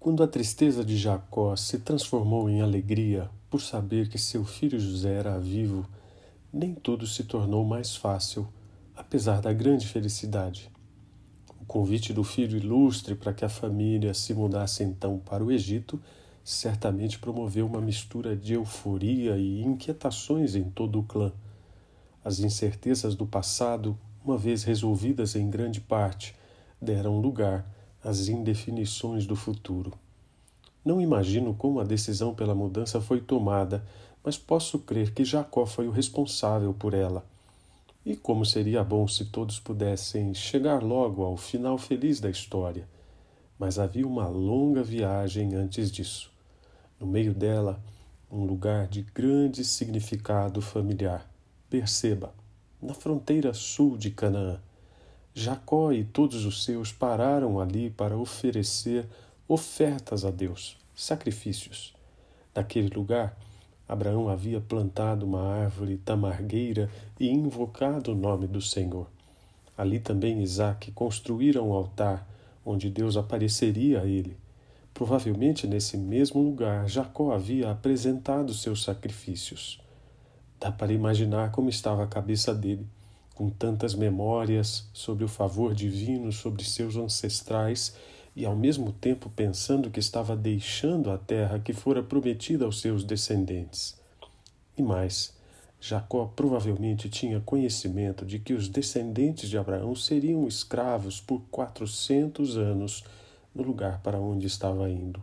Quando a tristeza de Jacó se transformou em alegria por saber que seu filho José era vivo, nem tudo se tornou mais fácil, apesar da grande felicidade. O convite do filho ilustre para que a família se mudasse então para o Egito certamente promoveu uma mistura de euforia e inquietações em todo o clã. As incertezas do passado, uma vez resolvidas em grande parte, deram lugar as indefinições do futuro. Não imagino como a decisão pela mudança foi tomada, mas posso crer que Jacó foi o responsável por ela. E como seria bom se todos pudessem chegar logo ao final feliz da história. Mas havia uma longa viagem antes disso. No meio dela, um lugar de grande significado familiar. Perceba, na fronteira sul de Canaã. Jacó e todos os seus pararam ali para oferecer ofertas a Deus, sacrifícios. Naquele lugar, Abraão havia plantado uma árvore tamargueira e invocado o nome do Senhor. Ali também Isaac construíra um altar onde Deus apareceria a ele. Provavelmente nesse mesmo lugar Jacó havia apresentado seus sacrifícios. Dá para imaginar como estava a cabeça dele com tantas memórias sobre o favor divino sobre seus ancestrais e ao mesmo tempo pensando que estava deixando a terra que fora prometida aos seus descendentes. E mais, Jacó provavelmente tinha conhecimento de que os descendentes de Abraão seriam escravos por quatrocentos anos no lugar para onde estava indo.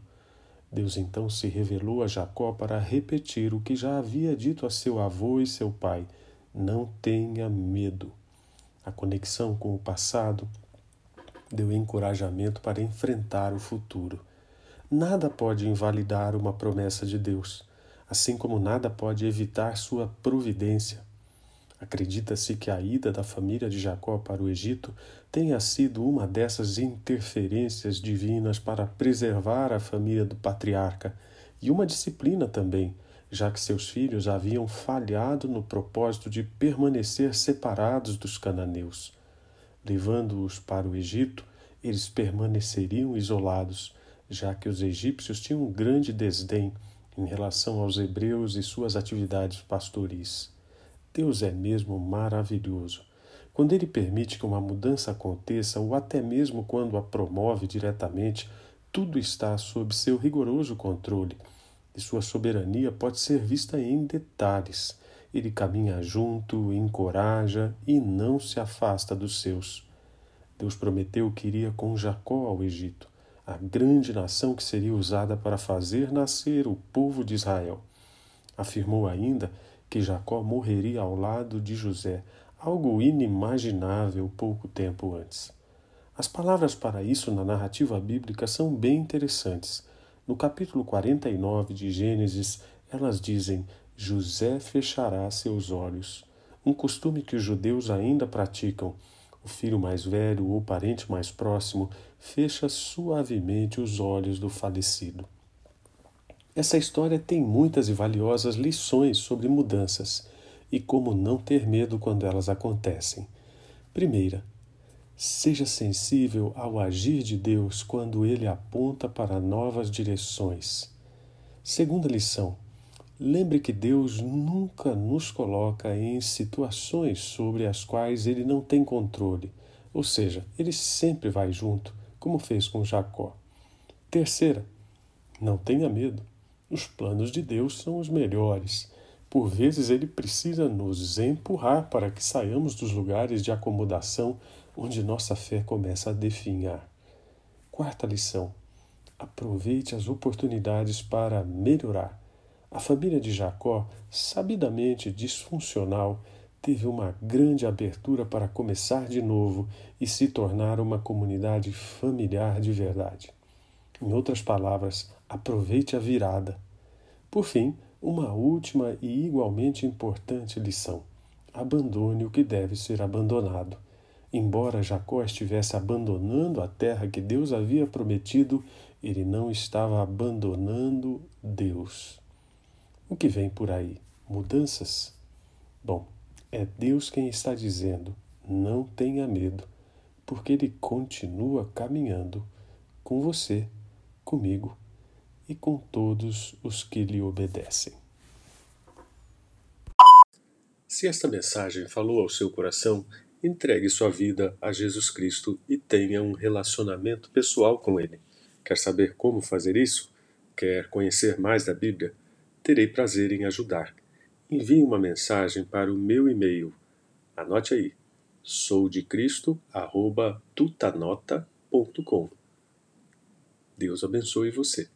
Deus então se revelou a Jacó para repetir o que já havia dito a seu avô e seu pai não tenha medo. A conexão com o passado deu encorajamento para enfrentar o futuro. Nada pode invalidar uma promessa de Deus, assim como nada pode evitar sua providência. Acredita-se que a ida da família de Jacó para o Egito tenha sido uma dessas interferências divinas para preservar a família do patriarca e uma disciplina também já que seus filhos haviam falhado no propósito de permanecer separados dos cananeus. Levando-os para o Egito, eles permaneceriam isolados, já que os egípcios tinham um grande desdém em relação aos hebreus e suas atividades pastoris. Deus é mesmo maravilhoso. Quando Ele permite que uma mudança aconteça, ou até mesmo quando a promove diretamente, tudo está sob seu rigoroso controle sua soberania pode ser vista em detalhes. Ele caminha junto, encoraja e não se afasta dos seus. Deus prometeu que iria com Jacó ao Egito, a grande nação que seria usada para fazer nascer o povo de Israel. Afirmou ainda que Jacó morreria ao lado de José, algo inimaginável pouco tempo antes. As palavras para isso na narrativa bíblica são bem interessantes. No capítulo 49 de Gênesis, elas dizem: José fechará seus olhos, um costume que os judeus ainda praticam. O filho mais velho ou parente mais próximo fecha suavemente os olhos do falecido. Essa história tem muitas e valiosas lições sobre mudanças e como não ter medo quando elas acontecem. Primeira, Seja sensível ao agir de Deus quando ele aponta para novas direções. Segunda lição: lembre que Deus nunca nos coloca em situações sobre as quais ele não tem controle, ou seja, ele sempre vai junto, como fez com Jacó. Terceira, não tenha medo. Os planos de Deus são os melhores. Por vezes ele precisa nos empurrar para que saiamos dos lugares de acomodação onde nossa fé começa a definhar. Quarta lição: aproveite as oportunidades para melhorar. A família de Jacó, sabidamente disfuncional, teve uma grande abertura para começar de novo e se tornar uma comunidade familiar de verdade. Em outras palavras, aproveite a virada. Por fim, uma última e igualmente importante lição: abandone o que deve ser abandonado. Embora Jacó estivesse abandonando a terra que Deus havia prometido, ele não estava abandonando Deus. O que vem por aí? Mudanças? Bom, é Deus quem está dizendo: não tenha medo, porque Ele continua caminhando com você comigo e com todos os que lhe obedecem. Se esta mensagem falou ao seu coração, entregue sua vida a Jesus Cristo e tenha um relacionamento pessoal com Ele. Quer saber como fazer isso? Quer conhecer mais da Bíblia? Terei prazer em ajudar. Envie uma mensagem para o meu e-mail. Anote aí: soudecristo@tutanota.com. Deus abençoe você.